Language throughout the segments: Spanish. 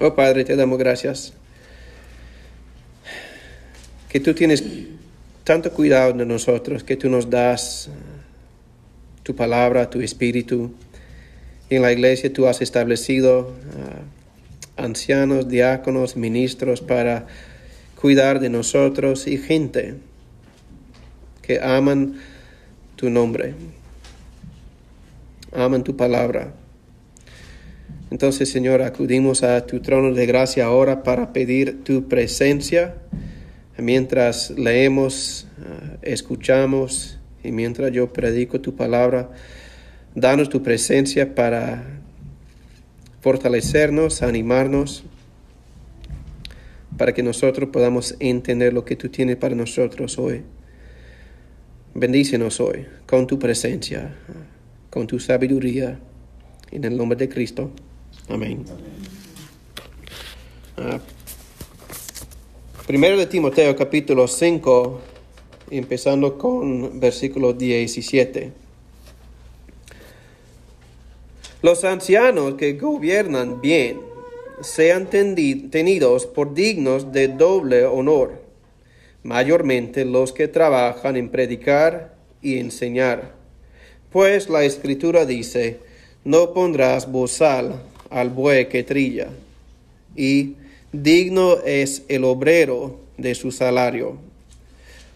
Oh Padre, te damos gracias. Que tú tienes tanto cuidado de nosotros, que tú nos das tu palabra, tu espíritu. En la iglesia tú has establecido ah, ancianos, diáconos, ministros para cuidar de nosotros y gente que aman tu nombre, aman tu palabra. Entonces, Señor, acudimos a tu trono de gracia ahora para pedir tu presencia mientras leemos, ah, escuchamos y mientras yo predico tu palabra. Danos tu presencia para fortalecernos, animarnos, para que nosotros podamos entender lo que tú tienes para nosotros hoy. Bendícenos hoy con tu presencia, con tu sabiduría, en el nombre de Cristo. Amén. Ah, primero de Timoteo capítulo 5, empezando con versículo 17. Los ancianos que gobiernan bien sean tenidos por dignos de doble honor, mayormente los que trabajan en predicar y enseñar. Pues la escritura dice, no pondrás bozal al buey que trilla, y digno es el obrero de su salario.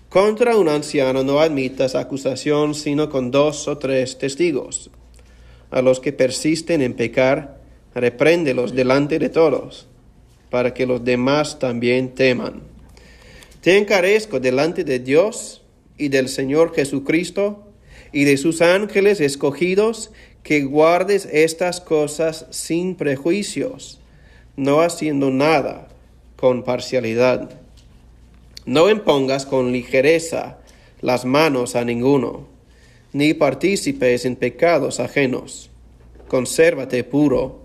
Contra un anciano no admitas acusación sino con dos o tres testigos a los que persisten en pecar, repréndelos delante de todos, para que los demás también teman. Te encarezco delante de Dios y del Señor Jesucristo y de sus ángeles escogidos, que guardes estas cosas sin prejuicios, no haciendo nada con parcialidad. No impongas con ligereza las manos a ninguno ni partícipes en pecados ajenos. Consérvate puro.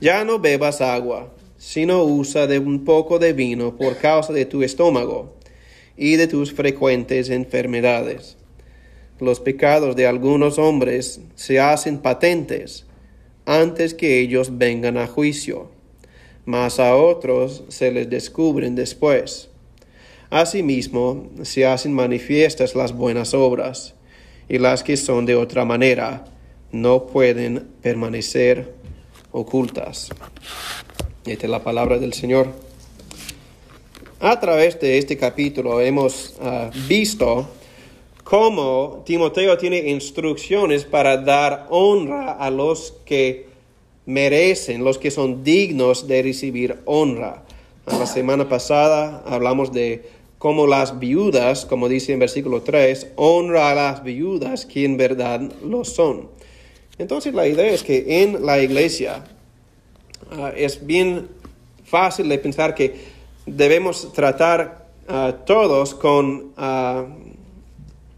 Ya no bebas agua, sino usa de un poco de vino por causa de tu estómago y de tus frecuentes enfermedades. Los pecados de algunos hombres se hacen patentes antes que ellos vengan a juicio, mas a otros se les descubren después. Asimismo, se hacen manifiestas las buenas obras y las que son de otra manera no pueden permanecer ocultas. Esta es la palabra del Señor. A través de este capítulo hemos ah, visto cómo Timoteo tiene instrucciones para dar honra a los que merecen, los que son dignos de recibir honra. La semana pasada hablamos de como las viudas, como dice en versículo 3, honra a las viudas que en verdad lo son. Entonces la idea es que en la iglesia ah, es bien fácil de pensar que debemos tratar a todos con ah,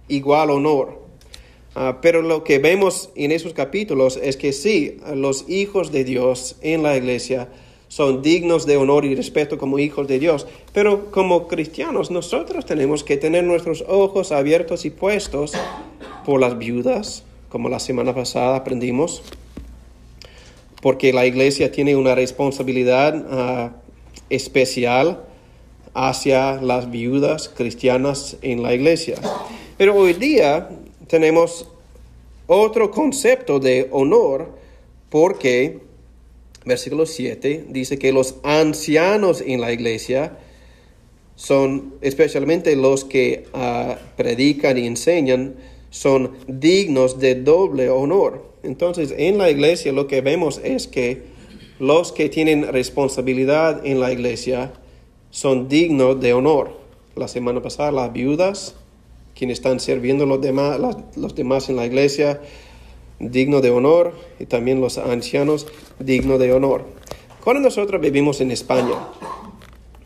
igual honor. Ah, pero lo que vemos en esos capítulos es que sí, los hijos de Dios en la iglesia son dignos de honor y respeto como hijos de Dios. Pero como cristianos nosotros tenemos que tener nuestros ojos abiertos y puestos por las viudas, como la semana pasada aprendimos, porque la iglesia tiene una responsabilidad ah, especial hacia las viudas cristianas en la iglesia. Pero hoy día tenemos otro concepto de honor porque versículo 7, dice que los ancianos en la iglesia son, especialmente los que ah, predican y enseñan, son dignos de doble honor. Entonces, en la iglesia lo que vemos es que los que tienen responsabilidad en la iglesia son dignos de honor. La semana pasada las viudas, quienes están sirviendo los demás, los demás en la iglesia, digno de honor, y también los ancianos, digno de honor. Cuando nosotros vivimos en España,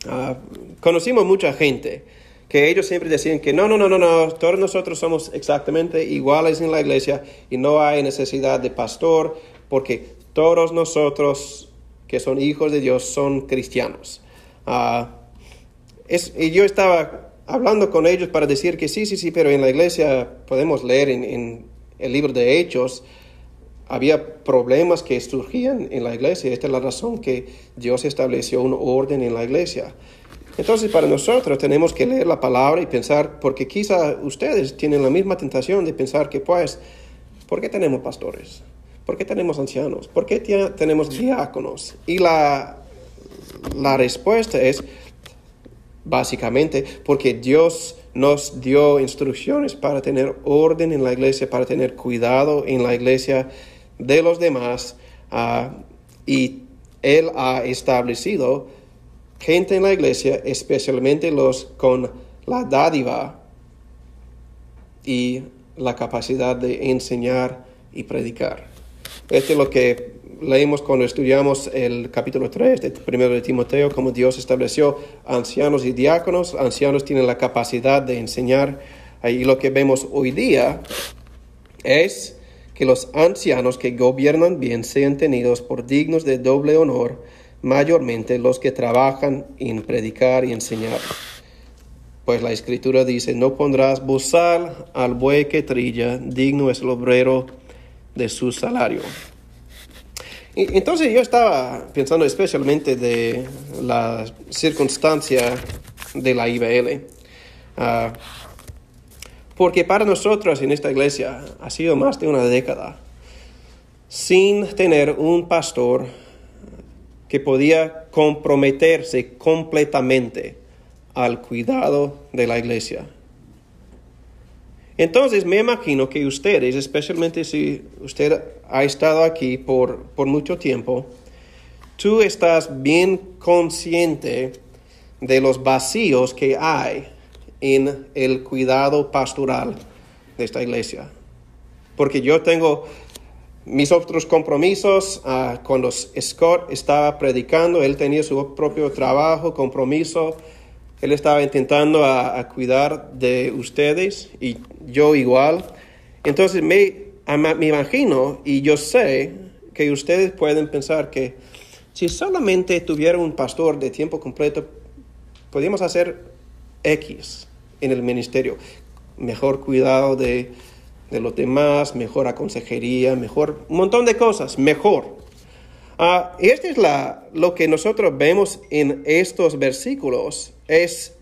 uh, conocimos mucha gente que ellos siempre decían que no, no, no, no, todos nosotros somos exactamente iguales en la iglesia y no hay necesidad de pastor porque todos nosotros que son hijos de Dios son cristianos. Uh, es, y yo estaba hablando con ellos para decir que sí, sí, sí, pero en la iglesia podemos leer en, en el libro de Hechos, había problemas que surgían en la iglesia. Esta es la razón que Dios estableció un orden en la iglesia. Entonces, para nosotros tenemos que leer la palabra y pensar, porque quizá ustedes tienen la misma tentación de pensar que, pues, ¿por qué tenemos pastores? ¿Por qué tenemos ancianos? ¿Por qué tenemos diáconos? Y la, la respuesta es, básicamente, porque Dios nos dio instrucciones para tener orden en la iglesia, para tener cuidado en la iglesia de los demás, uh, y Él ha establecido gente en la iglesia, especialmente los con la dádiva y la capacidad de enseñar y predicar. Esto es lo que leímos cuando estudiamos el capítulo 3 de primero de Timoteo, como Dios estableció ancianos y diáconos. Ancianos tienen la capacidad de enseñar. Y lo que vemos hoy día es que los ancianos que gobiernan bien sean tenidos por dignos de doble honor, mayormente los que trabajan en predicar y enseñar. Pues la escritura dice, no pondrás bozal al buey que trilla, digno es el obrero de su salario. Entonces yo estaba pensando especialmente de la circunstancia de la IBL. Ah, porque para nosotros en esta iglesia ha sido más de una década sin tener un pastor que podía comprometerse completamente al cuidado de la iglesia. Entonces me imagino que ustedes, especialmente si usted ha estado aquí por, por mucho tiempo, tú estás bien consciente de los vacíos que hay en el cuidado pastoral de esta iglesia. Porque yo tengo mis otros compromisos, uh, cuando Scott estaba predicando, él tenía su propio trabajo, compromiso, él estaba intentando a, cuidar de ustedes y yo igual. Entonces me, me imagino y yo sé que ustedes pueden pensar que si solamente tuviera un pastor de tiempo completo, podríamos hacer X en el ministerio. Mejor cuidado de de los demás, mejor consejería, mejor, un montón de cosas, mejor. Uh, este es la, lo que nosotros vemos en estos versículos, es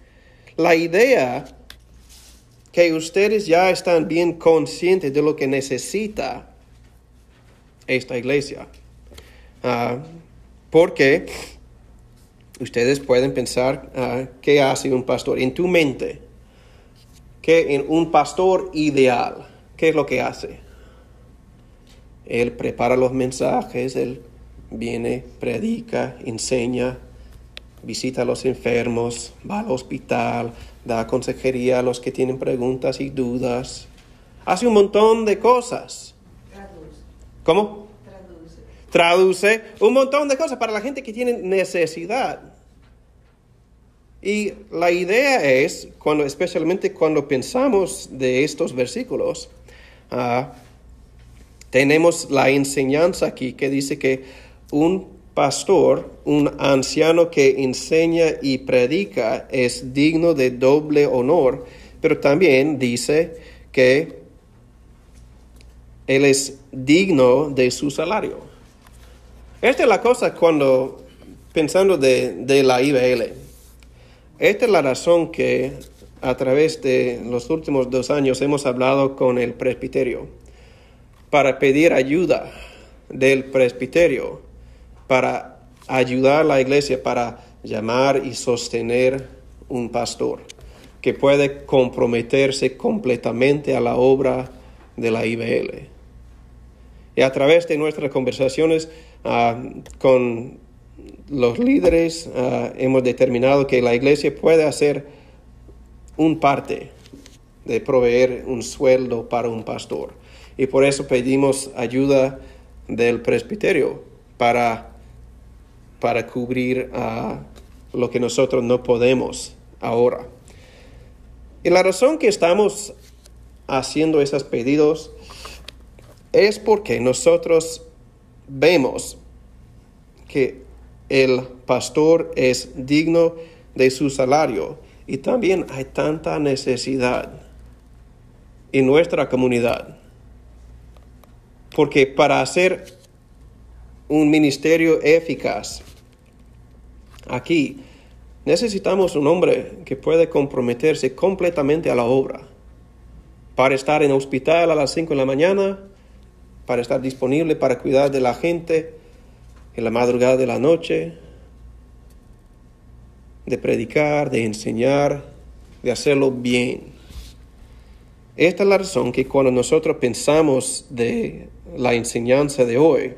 la idea que ustedes ya están bien conscientes de lo que necesita esta iglesia. Uh, porque ustedes pueden pensar, uh, ¿qué hace un pastor? En tu mente, que en un pastor ideal, ¿qué es lo que hace? Él prepara los mensajes, él viene, predica, enseña, visita a los enfermos, va al hospital, da consejería a los que tienen preguntas y dudas. Hace un montón de cosas. Traduce. ¿Cómo? Traduce. Traduce un montón de cosas para la gente que tiene necesidad. Y la idea es, cuando, especialmente cuando pensamos de estos versículos, Ah, tenemos la enseñanza aquí que dice que un pastor, un anciano que enseña y predica es digno de doble honor, pero también dice que él es digno de su salario. Esta es la cosa cuando, pensando de, de la IBL, esta es la razón que a través de los últimos dos años hemos hablado con el presbiterio para pedir ayuda del presbiterio para ayudar a la iglesia para llamar y sostener un pastor que puede comprometerse completamente a la obra de la IBL. Y a través de nuestras conversaciones ah, con los líderes ah, hemos determinado que la iglesia puede hacer un parte de proveer un sueldo para un pastor. Y por eso pedimos ayuda del presbiterio para, para cubrir a lo que nosotros no podemos ahora. Y la razón que estamos haciendo esos pedidos es porque nosotros vemos que el pastor es digno de su salario y también hay tanta necesidad en nuestra comunidad Porque para hacer un ministerio eficaz, aquí necesitamos un hombre que puede comprometerse completamente a la obra. Para estar en hospital a las 5 de la mañana, para estar disponible para cuidar de la gente en la madrugada de la noche, de predicar, de enseñar, de hacerlo bien. Esta es la razón que cuando nosotros pensamos de la enseñanza de hoy,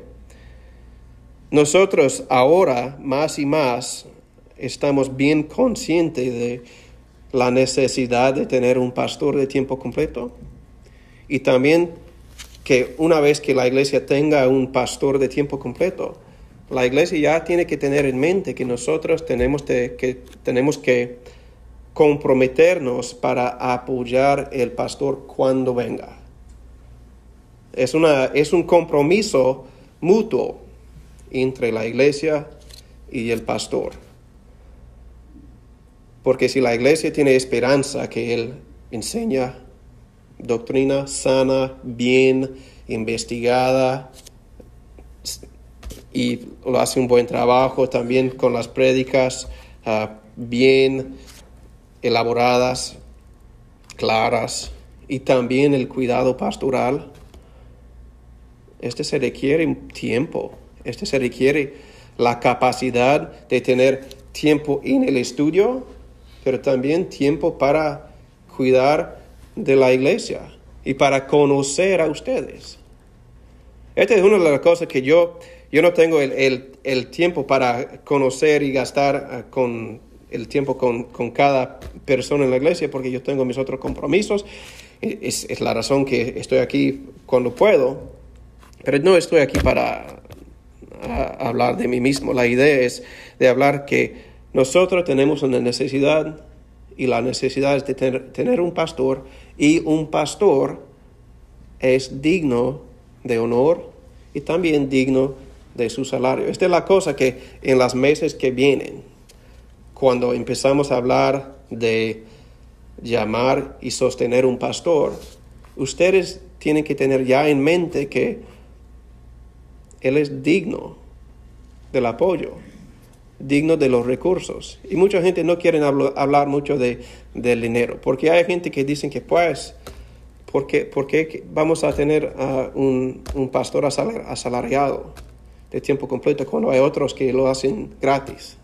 nosotros ahora más y más estamos bien conscientes de la necesidad de tener un pastor de tiempo completo y también que una vez que la iglesia tenga un pastor de tiempo completo, la iglesia ya tiene que tener en mente que nosotros tenemos, que, tenemos que comprometernos para apoyar el pastor cuando venga. Es, una, es un compromiso mutuo entre la iglesia y el pastor. Porque si la iglesia tiene esperanza que él enseña doctrina sana, bien investigada, y lo hace un buen trabajo también con las prédicas ah, bien elaboradas, claras, y también el cuidado pastoral. Este se requiere tiempo, este se requiere la capacidad de tener tiempo en el estudio, pero también tiempo para cuidar de la iglesia y para conocer a ustedes. Esta es una de las cosas que yo yo no tengo el, tiempo para conocer y gastar eh, con el tiempo con, cada persona en la iglesia porque yo tengo mis otros compromisos. Es, la razón que estoy aquí cuando puedo, pero no estoy aquí para hablar de mí mismo. La idea es de hablar que nosotros tenemos una necesidad y la necesidad es de tener, tener un pastor y un pastor es digno de honor y también digno de su salario. Esta es la cosa que en las meses que vienen, cuando empezamos a hablar de llamar y sostener un pastor, ustedes tienen que tener ya en mente que él es digno del apoyo, digno de los recursos. Y mucha gente no quiere hablar mucho de, del dinero, porque hay gente que dicen que pues, ¿por qué, vamos a tener un, un pastor asalariado? de tiempo completo cuando hay otros que lo hacen gratis.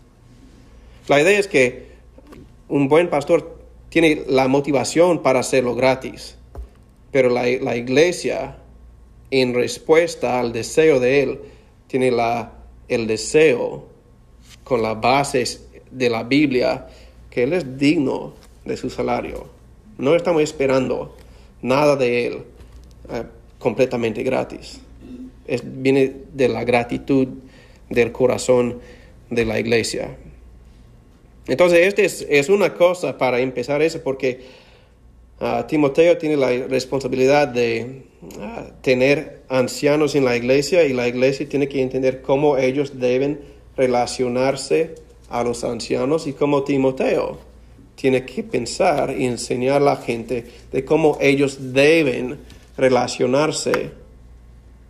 La idea es que un buen pastor tiene la motivación para hacerlo gratis, pero la, iglesia, en respuesta al deseo de él, tiene la, el deseo con las bases de la Biblia que él es digno de su salario. No estamos esperando nada de él eh, completamente gratis viene de la gratitud del corazón de la iglesia. Entonces, esta es, una cosa para empezar eso, porque ah, Timoteo tiene la responsabilidad de ah, tener ancianos en la iglesia y la iglesia tiene que entender cómo ellos deben relacionarse a los ancianos y cómo Timoteo tiene que pensar y enseñar a la gente de cómo ellos deben relacionarse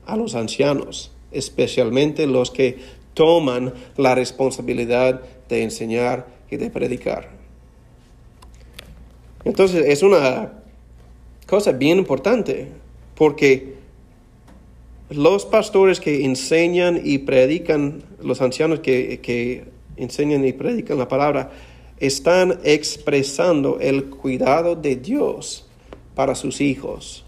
a los ancianos, especialmente los que toman la responsabilidad de enseñar y de predicar. Entonces es una cosa bien importante porque los pastores que enseñan y predican, los ancianos que, que enseñan y predican la palabra, están expresando el cuidado de Dios para sus hijos.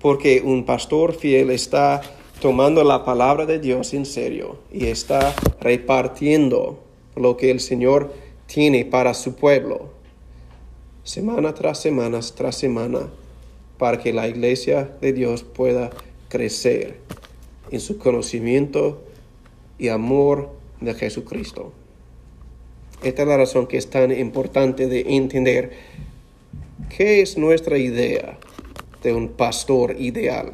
Porque un pastor fiel está tomando la palabra de Dios en serio y está repartiendo lo que el Señor tiene para su pueblo, semana tras semana tras semana, para que la iglesia de Dios pueda crecer en su conocimiento y amor de Jesucristo. Esta es la razón que es tan importante de entender qué es nuestra idea de un pastor ideal.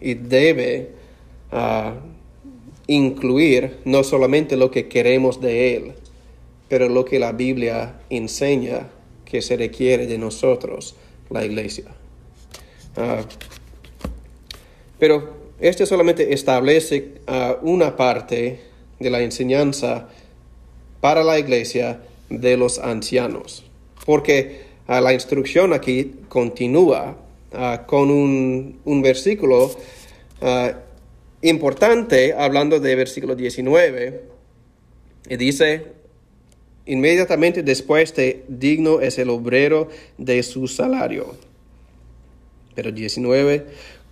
Y debe ah, incluir no solamente lo que queremos de él, pero lo que la Biblia enseña que se requiere de nosotros, la iglesia. Ah, Pero este solamente establece uh, una parte de la enseñanza para la iglesia de los ancianos, porque uh, la instrucción aquí continúa con un, un versículo importante, hablando de versículo 19, y dice, inmediatamente después de digno es el obrero de su salario. Pero 19,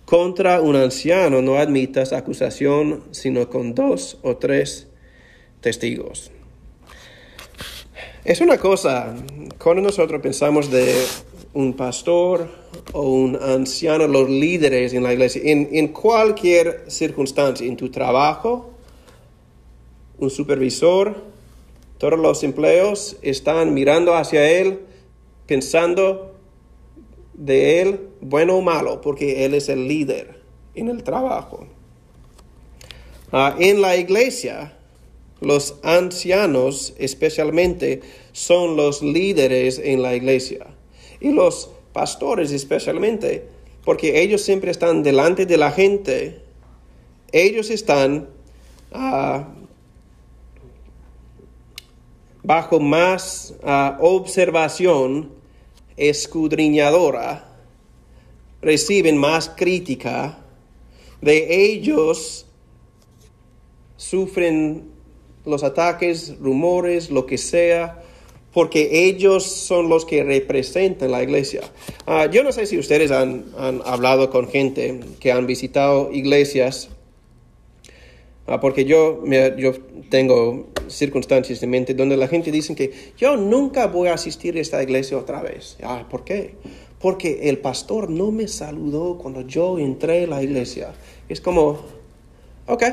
contra un anciano no admitas acusación sino con dos o tres testigos. Es una cosa, cuando nosotros pensamos de un pastor o un anciano, los líderes en la iglesia, en, en cualquier circunstancia, en tu trabajo, un supervisor, todos los empleos están mirando hacia él, pensando de él, bueno o malo, porque él es el líder en el trabajo. Ah, en la iglesia, los ancianos especialmente son los líderes en la iglesia. Y los pastores especialmente, porque ellos siempre están delante de la gente. Ellos están ah, bajo más ah, observación escudriñadora reciben más crítica, de ellos sufren los ataques, rumores, lo que sea, porque ellos son los que representan la iglesia. Ah, yo no sé si ustedes han, hablado con gente que han visitado iglesias, ah, porque yo, yo tengo circunstancias en mente donde la gente dice que yo nunca voy a asistir a esta iglesia otra vez. Ah, ¿Por qué? Porque el pastor no me saludó cuando yo entré a la iglesia. Es como, ok.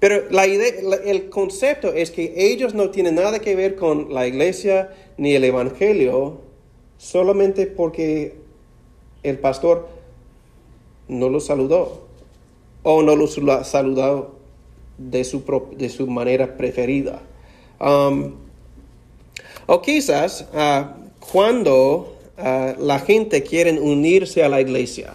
Pero la idea, el concepto es que ellos no tienen nada que ver con la iglesia ni el evangelio, solamente porque el pastor no los saludó o no los saludó de su, de manera preferida. Um, o quizás uh, cuando uh, la gente quiere unirse a la iglesia,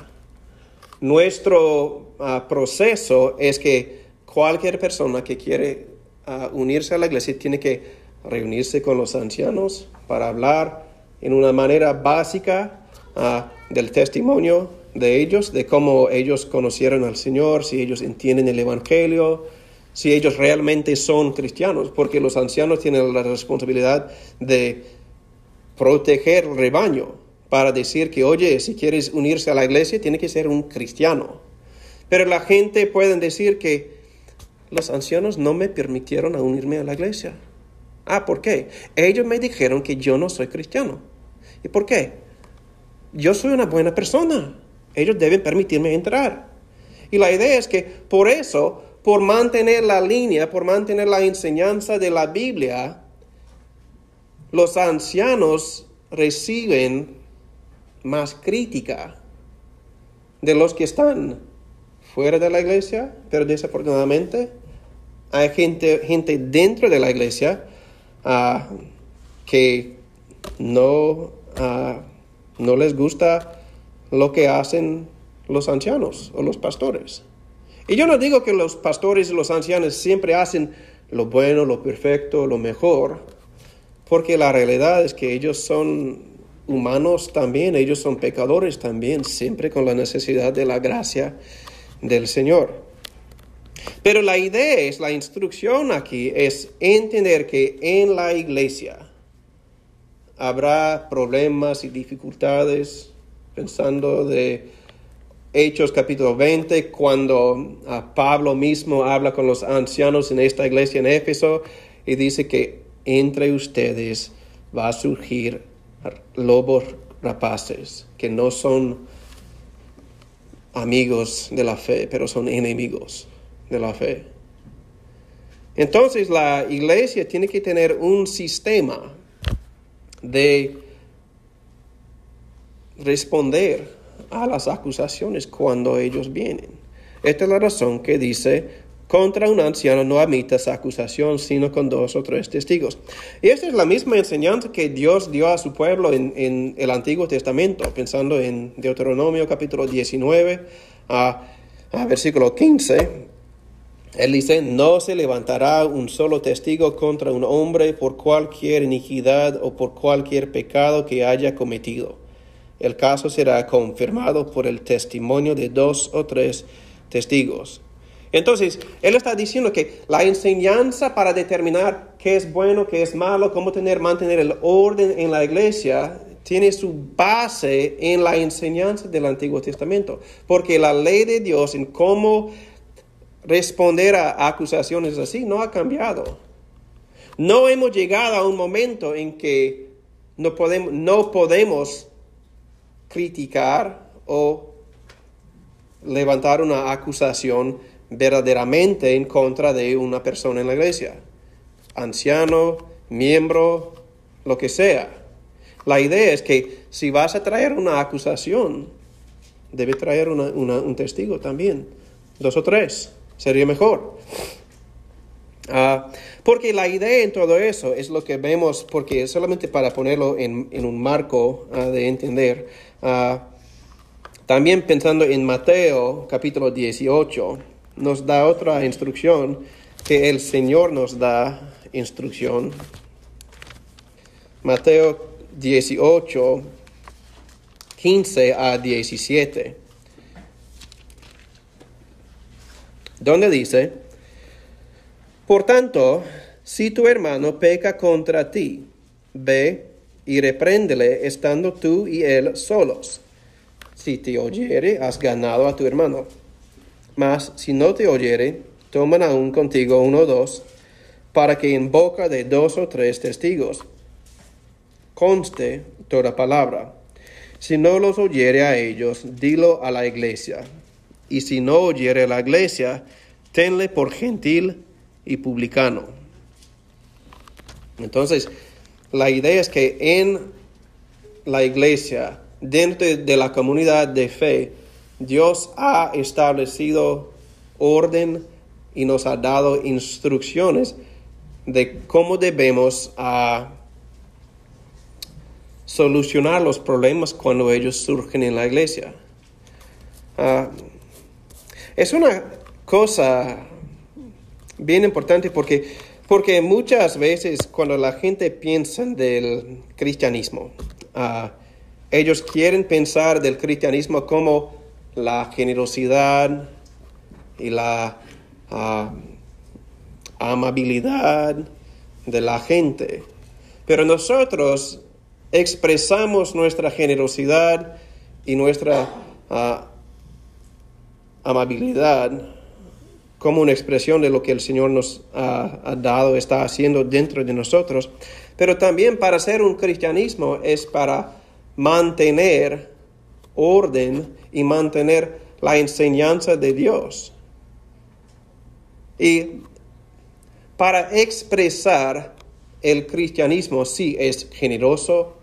nuestro uh, proceso es que cualquier persona que quiere unirse a la iglesia tiene que reunirse con los ancianos para hablar en una manera básica del testimonio de ellos, de cómo ellos conocieron al Señor, si ellos entienden el Evangelio, si ellos realmente son cristianos, porque los ancianos tienen la responsabilidad de proteger el rebaño para decir que, oye, si quieres unirse a la iglesia, tiene que ser un cristiano. Pero la gente puede decir que los ancianos no me permitieron unirme a la iglesia. Ah, ¿por qué? Ellos me dijeron que yo no soy cristiano. ¿Y por qué? Yo soy una buena persona. Ellos deben permitirme entrar. Y la idea es que por eso por mantener la línea, por mantener la enseñanza de la Biblia, los ancianos reciben más crítica de los que están fuera de la iglesia, pero desafortunadamente hay gente, gente dentro de la iglesia ah, que no, ah, no les gusta lo que hacen los ancianos o los pastores. Y yo no digo que los pastores y los ancianos siempre hacen lo bueno, lo perfecto, lo mejor, porque la realidad es que ellos son humanos también, ellos son pecadores también, siempre con la necesidad de la gracia del Señor. Pero la idea es, la instrucción aquí es entender que en la iglesia habrá problemas y dificultades, pensando de Hechos capítulo 20, cuando ah, Pablo mismo habla con los ancianos en esta iglesia en Éfeso y dice que entre ustedes va a surgir lobos rapaces que no son amigos de la fe, pero son enemigos de la fe. Entonces la iglesia tiene que tener un sistema de responder a las acusaciones cuando ellos vienen. Esta es la razón que dice, contra un anciano no admitas acusación sino con dos o tres testigos. Y esta es la misma enseñanza que Dios dio a su pueblo en, el Antiguo Testamento, pensando en Deuteronomio capítulo 19. Ah, versículo 15. Él dice, no se levantará un solo testigo contra un hombre por cualquier iniquidad o por cualquier pecado que haya cometido. El caso será confirmado por el testimonio de dos o tres testigos. Entonces, él está diciendo que la enseñanza para determinar qué es bueno, qué es malo, cómo tener, mantener el orden en la iglesia, tiene su base en la enseñanza del Antiguo Testamento. Porque la ley de Dios en cómo responder a acusaciones así no ha cambiado. No hemos llegado a un momento en que no podemos, no podemos criticar o levantar una acusación verdaderamente en contra de una persona en la iglesia, anciano, miembro, lo que sea. La idea es que si vas a traer una acusación, debe traer un testigo también, dos o tres, sería mejor. Ah, porque la idea en todo eso es lo que vemos, porque solamente para ponerlo en, un marco ah, de entender, ah, también pensando en Mateo capítulo 18, nos da otra instrucción que el Señor nos da instrucción. Mateo 18, 15 a 17. Donde dice, por tanto, si tu hermano peca contra ti, ve y repréndele estando tú y él solos. Si te oyere, has ganado a tu hermano. Mas si no te oyere, toman aún contigo uno o dos, para que en boca de dos o tres testigos conste toda palabra. Si no los oyere a ellos, dilo a la iglesia. Y si no oyere a la iglesia, tenle por gentil y publicano. Entonces, la idea es que en la iglesia, dentro de la comunidad de fe, Dios ha establecido orden y nos ha dado instrucciones de cómo debemos ah, solucionar los problemas cuando ellos surgen en la iglesia. Ah, es una cosa bien importante porque, porque muchas veces cuando la gente piensa del cristianismo, ah, ellos quieren pensar del cristianismo como la generosidad y la ah, amabilidad de la gente. Pero nosotros expresamos nuestra generosidad y nuestra ah, amabilidad como una expresión de lo que el Señor nos ha, dado, está haciendo dentro de nosotros. Pero también para ser un cristianismo es para mantener orden y mantener la enseñanza de Dios. Y para expresar el cristianismo, sí, es generoso,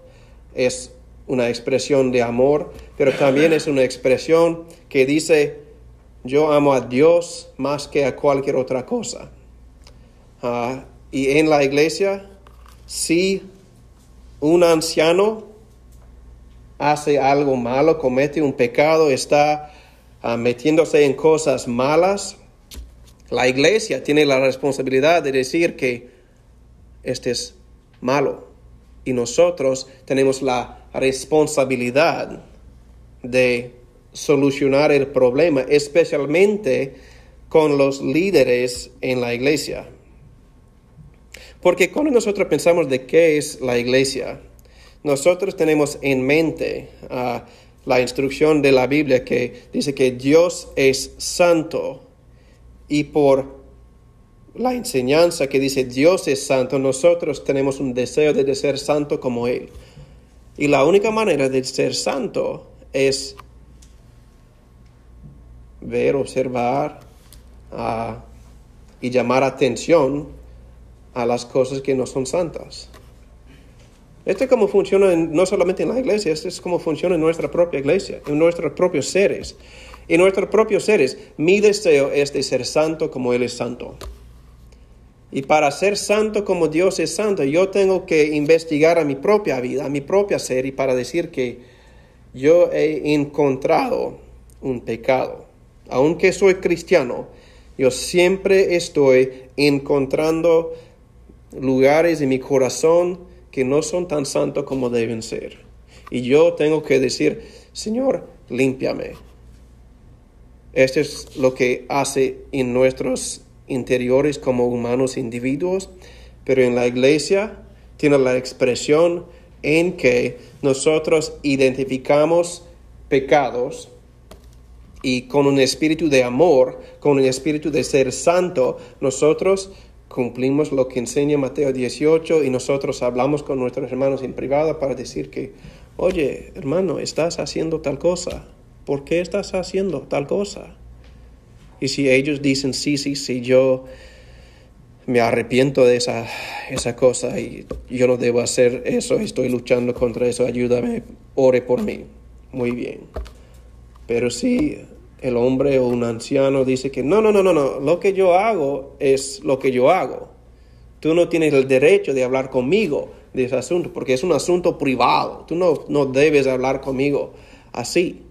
es una expresión de amor, pero también es una expresión que dice, yo amo a Dios más que a cualquier otra cosa. Ah, y en la iglesia, si un anciano hace algo malo, comete un pecado, está ah, metiéndose en cosas malas, la iglesia tiene la responsabilidad de decir que este es malo. Y nosotros tenemos la responsabilidad de solucionar el problema, especialmente con los líderes en la iglesia. Porque cuando nosotros pensamos de qué es la iglesia, nosotros tenemos en mente ah, la instrucción de la Biblia que dice que Dios es santo y por la enseñanza que dice Dios es santo, nosotros tenemos un deseo de ser santo como Él. Y la única manera de ser santo es ver, observar ah, y llamar atención a las cosas que no son santas. Esto es como funciona no solamente en la iglesia, esto es como funciona en nuestra propia iglesia, en nuestros propios seres. En nuestros propios seres, mi deseo es de ser santo como Él es santo. Y para ser santo como Dios es santo, yo tengo que investigar a mi propia vida, a mi propia ser, y para decir que yo he encontrado un pecado. Aunque soy cristiano, yo siempre estoy encontrando lugares en mi corazón que no son tan santos como deben ser. Y yo tengo que decir, Señor, límpiame. Esto es lo que hace en nuestros interiores como humanos individuos, pero en la iglesia tiene la expresión en que nosotros identificamos pecados y con un espíritu de amor, con un espíritu de ser santo, nosotros cumplimos lo que enseña Mateo 18 y nosotros hablamos con nuestros hermanos en privado para decir que, oye, hermano, estás haciendo tal cosa. ¿Por qué estás haciendo tal cosa? Y si ellos dicen, sí, sí, sí, yo me arrepiento de esa, esa cosa y yo no debo hacer eso, estoy luchando contra eso, ayúdame, ore por mí. Muy bien. Pero si el hombre o un anciano dice que no, no, no, no, no, lo que yo hago es lo que yo hago. Tú no tienes el derecho de hablar conmigo de ese asunto porque es un asunto privado. Tú no, no debes hablar conmigo así.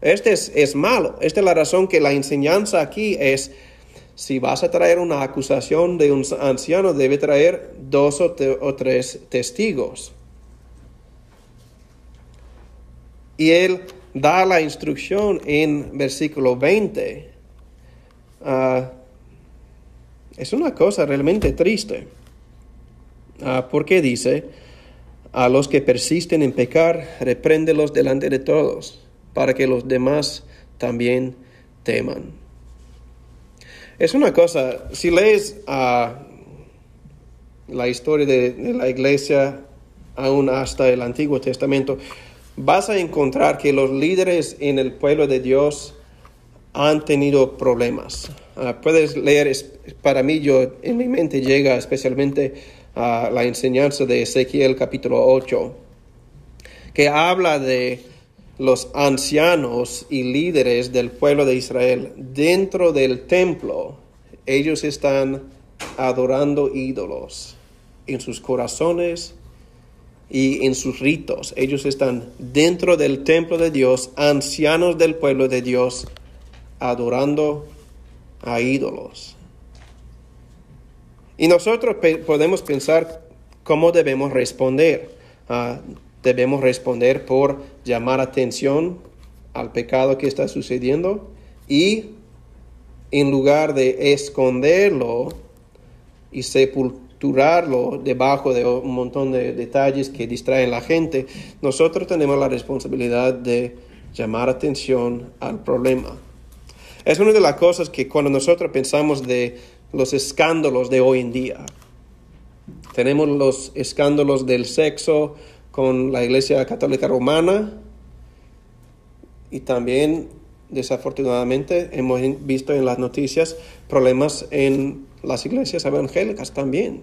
Este es, es malo. Esta es la razón que la enseñanza aquí es si vas a traer una acusación de un anciano, debe traer dos o, tres testigos. Y él da la instrucción en versículo 20. Ah, es una cosa realmente triste. Uh, porque dice, a los que persisten en pecar, repréndelos delante de todos, para que los demás también teman. Es una cosa, si lees uh, la historia de, la iglesia aún hasta el Antiguo Testamento, vas a encontrar que los líderes en el pueblo de Dios han tenido problemas. Ah, puedes leer, para mí yo en mi mente llega especialmente a la enseñanza de Ezequiel capítulo 8, que habla de los ancianos y líderes del pueblo de Israel dentro del templo, ellos están adorando ídolos en sus corazones y en sus ritos. Ellos están dentro del templo de Dios, ancianos del pueblo de Dios, adorando a ídolos. Y nosotros podemos pensar cómo debemos responder. a debemos responder por llamar atención al pecado que está sucediendo y en lugar de esconderlo y sepulturarlo debajo de un montón de detalles que distraen a la gente, nosotros tenemos la responsabilidad de llamar atención al problema. Es una de las cosas que cuando nosotros pensamos de los escándalos de hoy en día, tenemos los escándalos del sexo, con la Iglesia Católica Romana y también desafortunadamente hemos visto en las noticias problemas en las iglesias evangélicas también,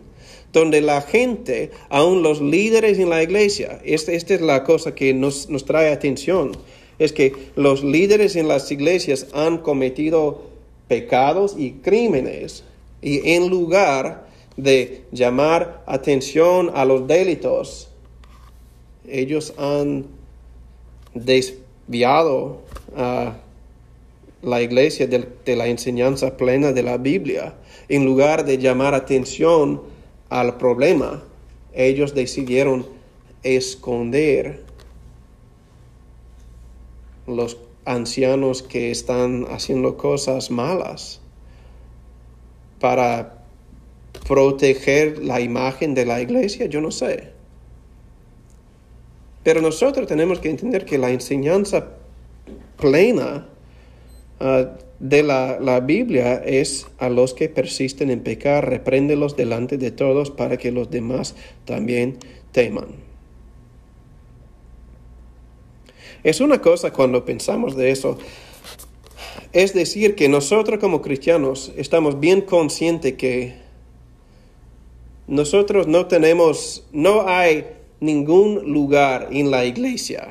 donde la gente, aún los líderes en la iglesia, esta, esta es la cosa que nos, nos trae atención, es que los líderes en las iglesias han cometido pecados y crímenes y en lugar de llamar atención a los delitos, ellos han desviado a la iglesia de, la enseñanza plena de la Biblia. En lugar de llamar atención al problema, ellos decidieron esconder los ancianos que están haciendo cosas malas para proteger la imagen de la iglesia, yo no sé. Pero nosotros tenemos que entender que la enseñanza plena ah, de la, Biblia es a los que persisten en pecar, repréndelos delante de todos para que los demás también teman. Es una cosa cuando pensamos de eso, es decir, que nosotros como cristianos estamos bien conscientes que nosotros no tenemos, no hay ningún lugar en la iglesia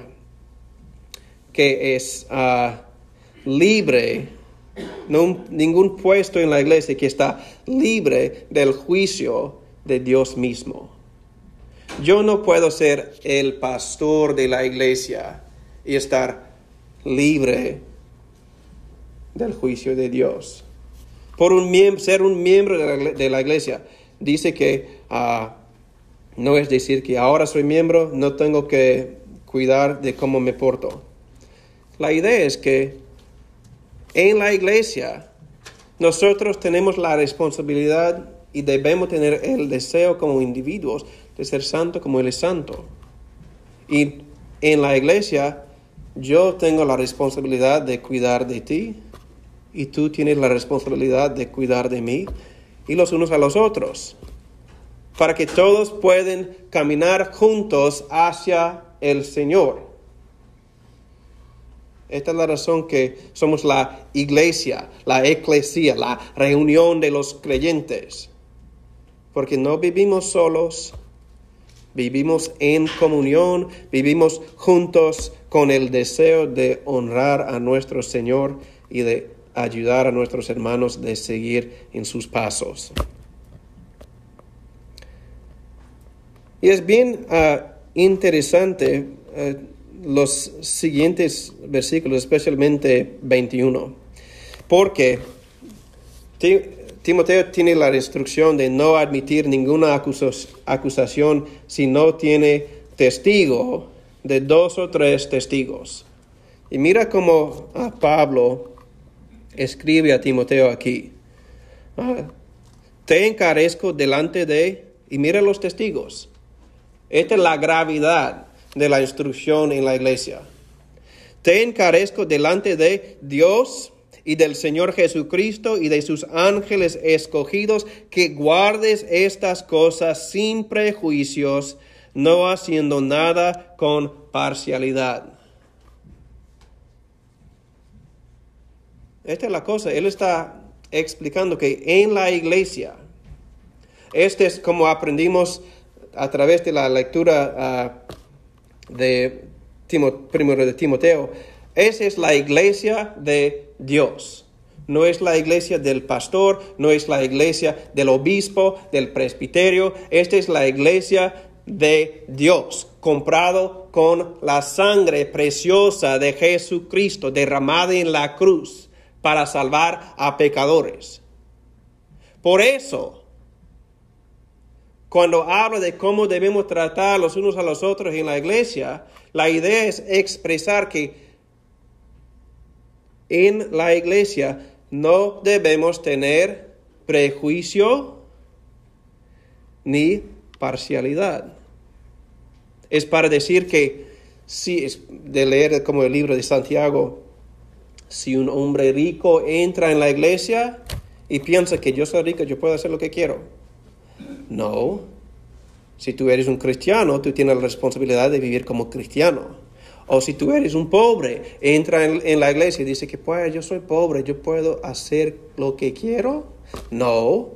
que es ah, libre, ningún puesto en la iglesia que está libre del juicio de Dios mismo. Yo no puedo ser el pastor de la iglesia y estar libre del juicio de Dios. Por un ser un miembro de la, iglesia, dice que ah, no es decir que ahora soy miembro, no tengo que cuidar de cómo me porto. La idea es que en la iglesia nosotros tenemos la responsabilidad y debemos tener el deseo como individuos de ser santo como Él es santo. Y en la iglesia yo tengo la responsabilidad de cuidar de ti y tú tienes la responsabilidad de cuidar de mí y los unos a los otros, para que todos puedan caminar juntos hacia el Señor. Esta es la razón que somos la iglesia, la eclesia, la reunión de los creyentes. Porque no vivimos solos, vivimos en comunión, vivimos juntos con el deseo de honrar a nuestro Señor y de ayudar a nuestros hermanos de seguir en sus pasos. Y es bien ah, interesante ah, los siguientes versículos, especialmente 21, porque Timoteo tiene la instrucción de no admitir ninguna acusación si no tiene testigo de dos o tres testigos. Y mira cómo Pablo escribe a Timoteo aquí. Ah, te encarezco delante de, y mira los testigos. Esta es la gravedad de la instrucción en la iglesia. Te encarezco delante de Dios y del Señor Jesucristo y de sus ángeles escogidos, que guardes estas cosas sin prejuicios, no haciendo nada con parcialidad. Esta es la cosa, él está explicando que en la iglesia, este es como aprendimos a través de la lectura ah, de primero de Timoteo, esa es la iglesia de Dios. No es la iglesia del pastor, no es la iglesia del obispo, del presbiterio, esta es la iglesia de Dios, comprado con la sangre preciosa de Jesucristo derramada en la cruz para salvar a pecadores. Por eso, cuando habla de cómo debemos tratar los unos a los otros en la iglesia, la idea es expresar que en la iglesia no debemos tener prejuicio ni parcialidad. Es para decir que si es de leer como el libro de Santiago, si un hombre rico entra en la iglesia y piensa que yo soy rico, yo puedo hacer lo que quiero. No. Si tú eres un cristiano, tú tienes la responsabilidad de vivir como cristiano. O si tú eres un pobre, entra en, la iglesia y dice que pues yo soy pobre, yo puedo hacer lo que quiero. No,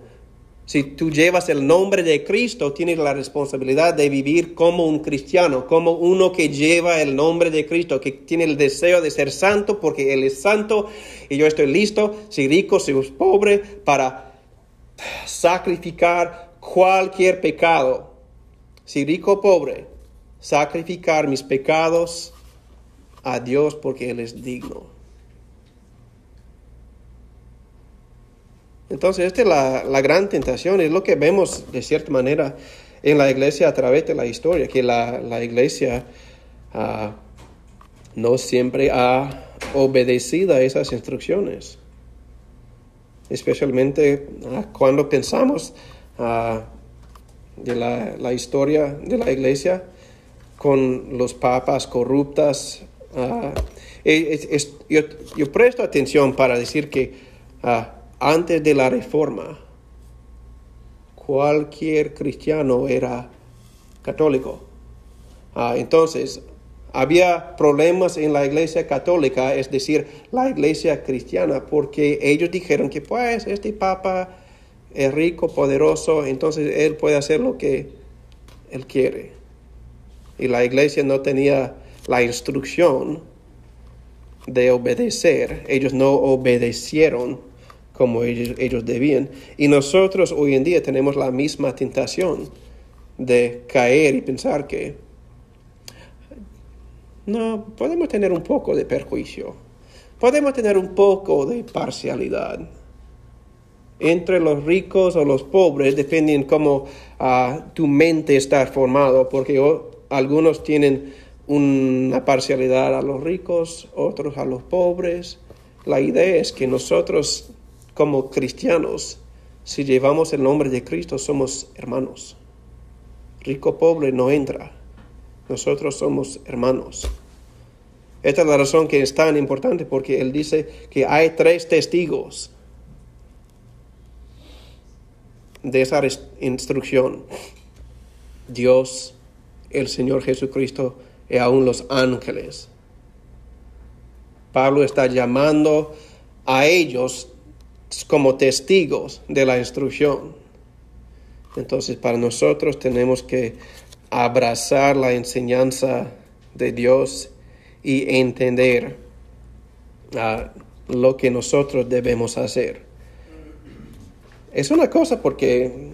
si tú llevas el nombre de Cristo, tienes la responsabilidad de vivir como un cristiano, como uno que lleva el nombre de Cristo, que tiene el deseo de ser santo porque Él es santo y yo estoy listo, si rico, si pobre, para sacrificar cualquier pecado, si rico o pobre, sacrificar mis pecados a Dios porque Él es digno. Entonces, esta es la, gran tentación, es lo que vemos de cierta manera en la iglesia a través de la historia, que la, iglesia ah, no siempre ha obedecido a esas instrucciones, especialmente ah, cuando pensamos de la, historia de la iglesia con los papas corruptas. yo, presto atención para decir que antes de la reforma, cualquier cristiano era católico. Entonces, había problemas en la iglesia católica, es decir, la iglesia cristiana, porque ellos dijeron que pues este papa es rico, poderoso, entonces él puede hacer lo que él quiere. Y la iglesia no tenía la instrucción de obedecer, ellos no obedecieron como ellos, debían. Y nosotros hoy en día tenemos la misma tentación de caer y pensar que no, podemos tener un poco de perjuicio. podemos tener un poco de parcialidad entre los ricos o los pobres, depende en cómo ah, tu mente está formado, porque algunos tienen una parcialidad a los ricos, otros a los pobres. La idea es que nosotros como cristianos, si llevamos el nombre de Cristo, somos hermanos. Rico pobre no entra. Nosotros somos hermanos. Esta es la razón que es tan importante porque Él dice que hay tres testigos de esa instrucción. Dios, el Señor Jesucristo y aún los ángeles. Pablo está llamando a ellos como testigos de la instrucción. Entonces para nosotros tenemos que abrazar la enseñanza de Dios y entender ah, lo que nosotros debemos hacer. Es una cosa porque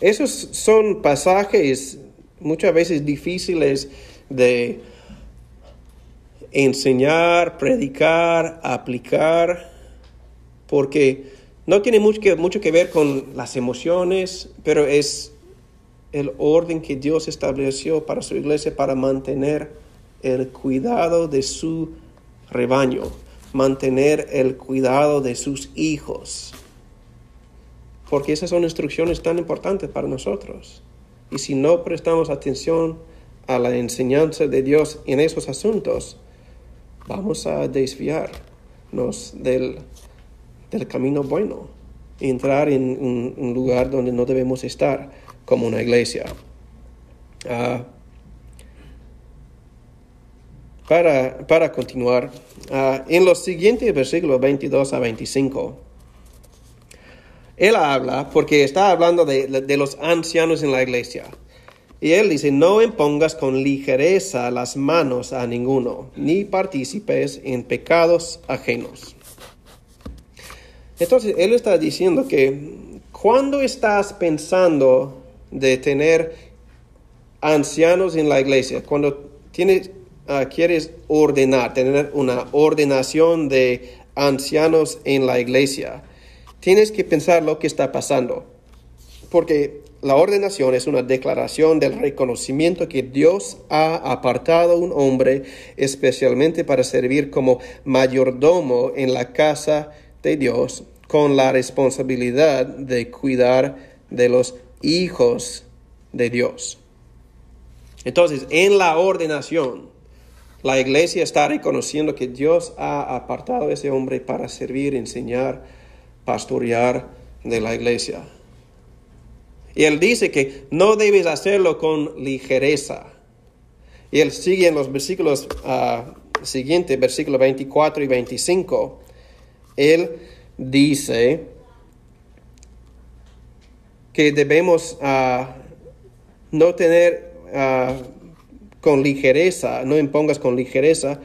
esos son pasajes muchas veces difíciles de enseñar, predicar, aplicar, porque no tiene mucho que, mucho que ver con las emociones, pero es el orden que Dios estableció para su iglesia para mantener el cuidado de su rebaño, mantener el cuidado de sus hijos. Porque esas son instrucciones tan importantes para nosotros. Y si no prestamos atención a la enseñanza de Dios en esos asuntos, vamos a desviarnos del, del camino bueno, entrar en un, lugar donde no debemos estar como una iglesia. Ah, para, para, continuar, ah, en los siguientes versículos 22 a 25, él habla, porque está hablando de, de los ancianos en la iglesia. Y él dice, no impongas con ligereza las manos a ninguno, ni participes en pecados ajenos. Entonces, él está diciendo que cuando estás pensando de tener ancianos en la iglesia, cuando tienes, ah, quieres ordenar, tener una ordenación de ancianos en la iglesia, tienes que pensar lo que está pasando. Porque la ordenación es una declaración del reconocimiento que Dios ha apartado a un hombre especialmente para servir como mayordomo en la casa de Dios con la responsabilidad de cuidar de los hijos de Dios. Entonces, en la ordenación, la iglesia está reconociendo que Dios ha apartado a ese hombre para servir, enseñar, pastorear de la iglesia. Y él dice que no debes hacerlo con ligereza. Y él sigue en los versículos uh, siguientes, versículos 24 y 25. Él dice que debemos ah, no tener ah, con ligereza, no impongas con ligereza,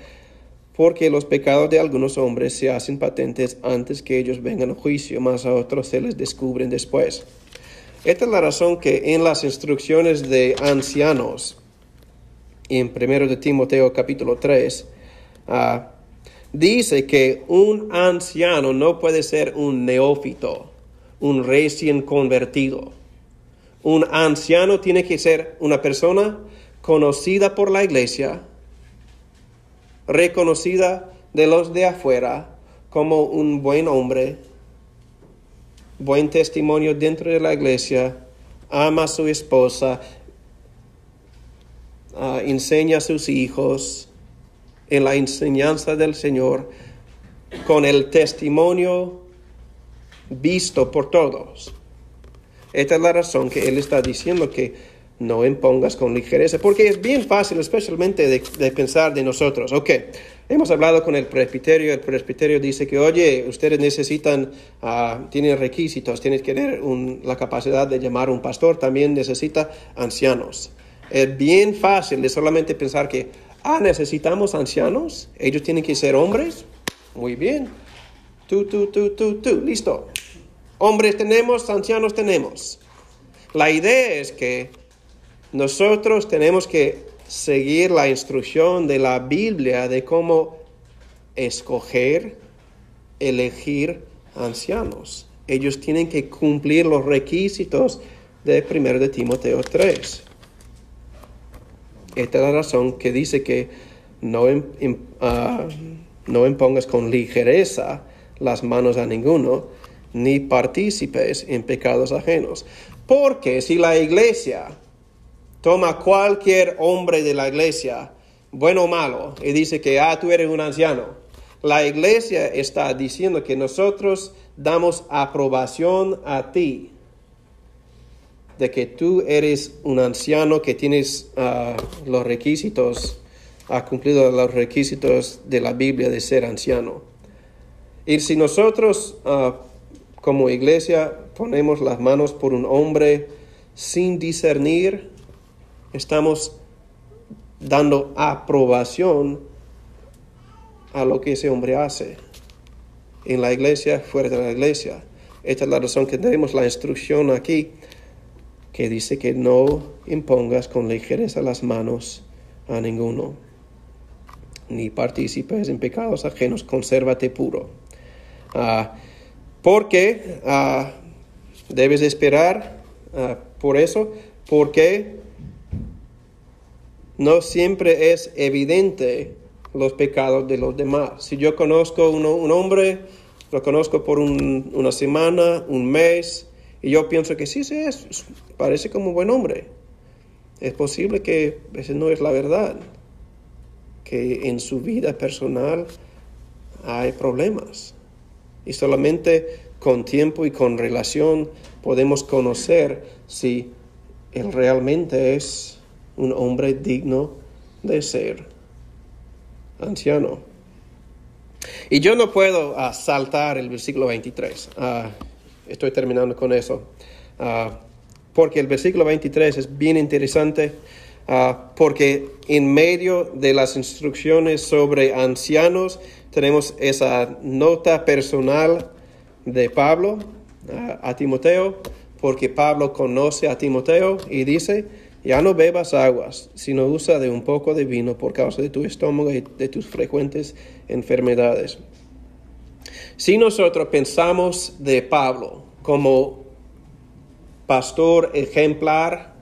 porque los pecados de algunos hombres se hacen patentes antes que ellos vengan a juicio, más a otros se les descubren después. Esta es la razón que en las instrucciones de ancianos, en 1 de Timoteo capítulo 3, ah, dice que un anciano no puede ser un neófito, un recién convertido. Un anciano tiene que ser una persona conocida por la iglesia, reconocida de los de afuera como un buen hombre, buen testimonio dentro de la iglesia, ama a su esposa, ah, enseña a sus hijos en la enseñanza del Señor con el testimonio visto por todos. Esta es la razón que Él está diciendo que no impongas con ligereza, porque es bien fácil, especialmente de, pensar de nosotros, ok, Hemos hablado con el presbiterio, el presbiterio dice que, oye, ustedes necesitan, uh, tienen requisitos, tienen que tener la capacidad de llamar a un pastor, también necesita ancianos. Es bien fácil de solamente pensar que, ah, necesitamos ancianos, ellos tienen que ser hombres. Muy bien. Tú, tú, tú, tú, tú, listo. Hombres tenemos, ancianos tenemos. La idea es que nosotros tenemos que seguir la instrucción de la Biblia de cómo escoger, elegir ancianos. Ellos tienen que cumplir los requisitos de 1 de Timoteo 3. Esta es la razón que dice que no, ah, no impongas con ligereza las manos a ninguno, ni partícipes en pecados ajenos. Porque si la iglesia toma cualquier hombre de la iglesia, bueno o malo, y dice que, ah, tú eres un anciano, la iglesia está diciendo que nosotros damos aprobación a ti de que tú eres un anciano que tienes ah, los requisitos, ha cumplido los requisitos de la Biblia de ser anciano. Y si nosotros ah, como iglesia ponemos las manos por un hombre sin discernir, estamos dando aprobación a lo que ese hombre hace en la iglesia, fuera de la iglesia. Esta es la razón que tenemos la instrucción aquí que dice que no impongas con ligereza las manos a ninguno, ni participes en pecados ajenos, consérvate puro. Ah, porque ah, debes esperar ah, por eso, porque no siempre es evidente los pecados de los demás. Si yo conozco un hombre, lo conozco por una semana, un mes, y yo pienso que sí, sí, es, parece como un buen hombre. Es posible que ese no es la verdad, que en su vida personal hay problemas. Y solamente con tiempo y con relación podemos conocer si él realmente es un hombre digno de ser anciano. Y yo no puedo uh, saltar el versículo 23 estoy terminando con eso. Ah, porque el versículo 23 es bien interesante, ah, porque en medio de las instrucciones sobre ancianos tenemos esa nota personal de Pablo ah, a Timoteo, porque Pablo conoce a Timoteo y dice, ya no bebas aguas, sino usa de un poco de vino por causa de tu estómago y de tus frecuentes enfermedades. Si nosotros pensamos de Pablo como pastor ejemplar,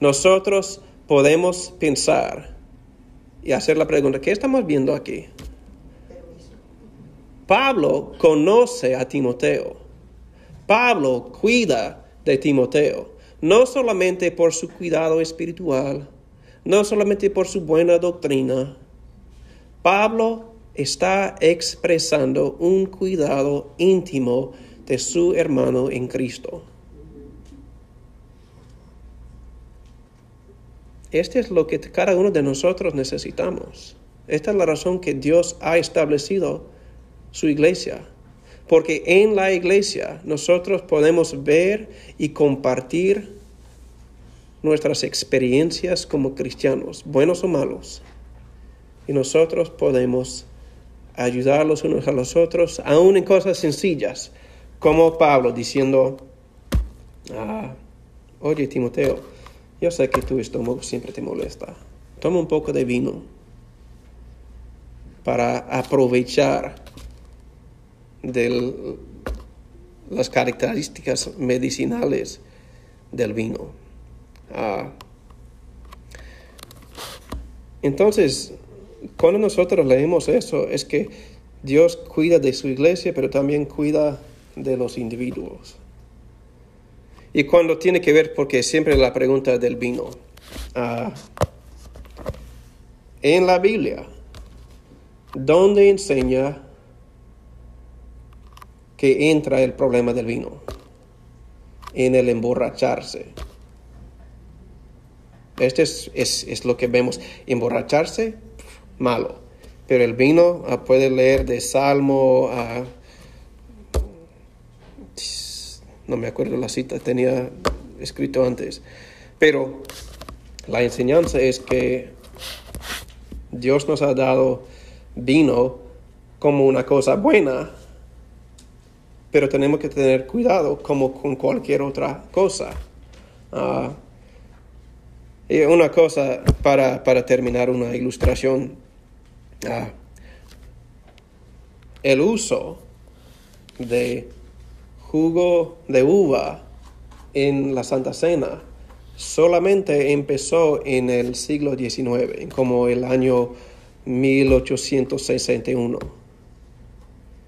nosotros podemos pensar y hacer la pregunta, ¿qué estamos viendo aquí? Pablo conoce a Timoteo. Pablo cuida de Timoteo, no solamente por su cuidado espiritual, no solamente por su buena doctrina. Pablo está expresando un cuidado íntimo de su hermano en Cristo. Este es lo que cada uno de nosotros necesitamos. Esta es la razón que Dios ha establecido su iglesia. Porque en la iglesia nosotros podemos ver y compartir nuestras experiencias como cristianos, buenos o malos. Y nosotros podemos ayudar los unos a los otros, aún en cosas sencillas, como Pablo diciendo, ah, oye Timoteo, yo sé que tu estómago siempre te molesta. Toma un poco de vino para aprovechar de las características medicinales del vino. Ah, entonces, cuando nosotros leemos eso, es que Dios cuida de su iglesia, pero también cuida de los individuos. Y cuando tiene que ver, porque siempre la pregunta del vino, ah, en la Biblia, ¿dónde enseña que entra el problema del vino? En el emborracharse. Este es, lo que vemos. Emborracharse, malo. Pero el vino ah, puede leer de Salmo a no me acuerdo la cita, tenía escrito antes. Pero la enseñanza es que Dios nos ha dado vino como una cosa buena, pero tenemos que tener cuidado como con cualquier otra cosa. Ah, Y una cosa para, para terminar, una ilustración. Ah, el uso de jugo de uva en la Santa Cena solamente empezó en el siglo XIX, como el año 1861.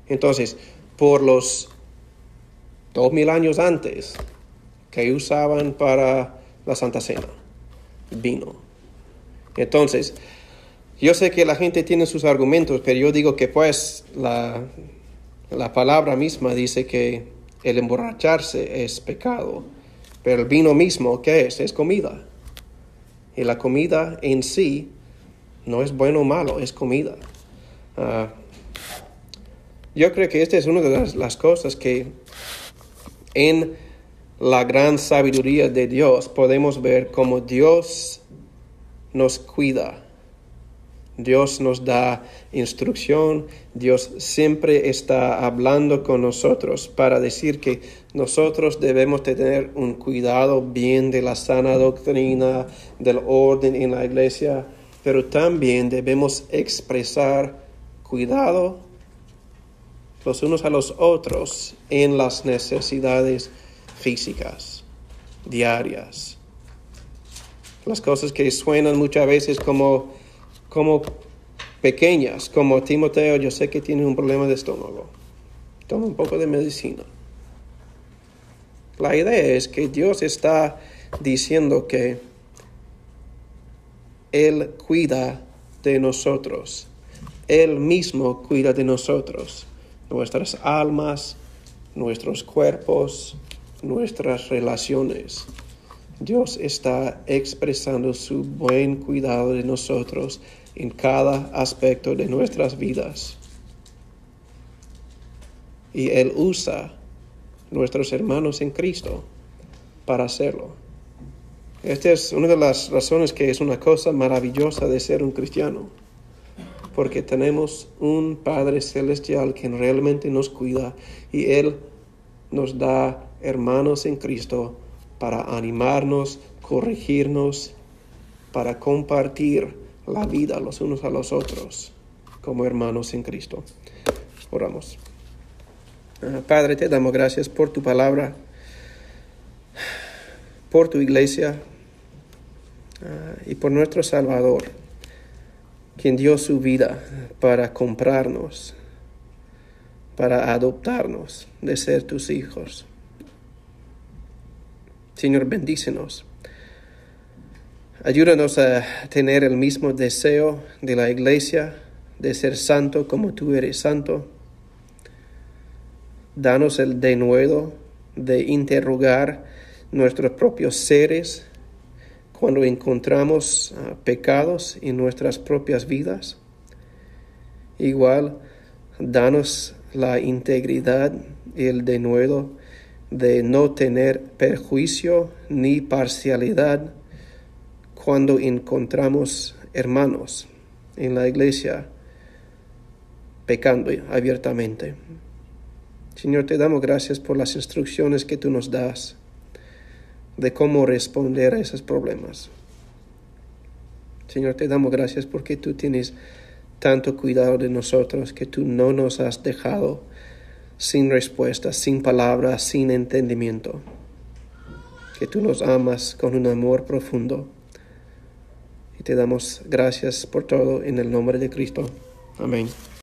Entonces, por los dos mil años antes, que usaban para la Santa Cena, vino. Entonces, yo sé que la gente tiene sus argumentos, pero yo digo que pues la, la palabra misma dice que el emborracharse es pecado, pero el vino mismo, ¿qué es? Es comida. Y la comida en sí no es bueno o malo, es comida. Ah, yo creo que esta es una de las, las cosas que en la gran sabiduría de Dios podemos ver cómo Dios nos cuida. Dios nos da instrucción, Dios siempre está hablando con nosotros para decir que nosotros debemos tener un cuidado bien de la sana doctrina, del orden en la iglesia, pero también debemos expresar cuidado los unos a los otros en las necesidades físicas, diarias. Las cosas que suenan muchas veces como, como pequeñas, como Timoteo, yo sé que tiene un problema de estómago. Toma un poco de medicina. La idea es que Dios está diciendo que Él cuida de nosotros. Él mismo cuida de nosotros, nuestras almas, nuestros cuerpos, nuestras relaciones. Dios está expresando su buen cuidado de nosotros en cada aspecto de nuestras vidas. Y Él usa nuestros hermanos en Cristo para hacerlo. Esta es una de las razones que es una cosa maravillosa de ser un cristiano, porque tenemos un Padre Celestial que realmente nos cuida y Él nos da hermanos en Cristo para animarnos, corregirnos, para compartir la vida los unos a los otros como hermanos en Cristo. Oramos. Ah, Padre, te damos gracias por tu palabra, por tu iglesia ah, y por nuestro Salvador, quien dio su vida para comprarnos, para adoptarnos, de ser tus hijos. Señor, bendícenos. Ayúdanos a tener el mismo deseo de la iglesia, de ser santo como tú eres santo. Danos el denuedo de interrogar nuestros propios seres cuando encontramos ah, pecados en nuestras propias vidas. Igual, danos la integridad y el denuedo de no tener perjuicio ni parcialidad cuando encontramos hermanos en la iglesia pecando abiertamente. Señor, te damos gracias por las instrucciones que tú nos das de cómo responder a esos problemas. Señor, te damos gracias porque tú tienes tanto cuidado de nosotros que tú no nos has dejado sin respuesta, sin palabras, sin entendimiento. Que tú nos amas con un amor profundo. Y te damos gracias por todo en el nombre de Cristo. Amén.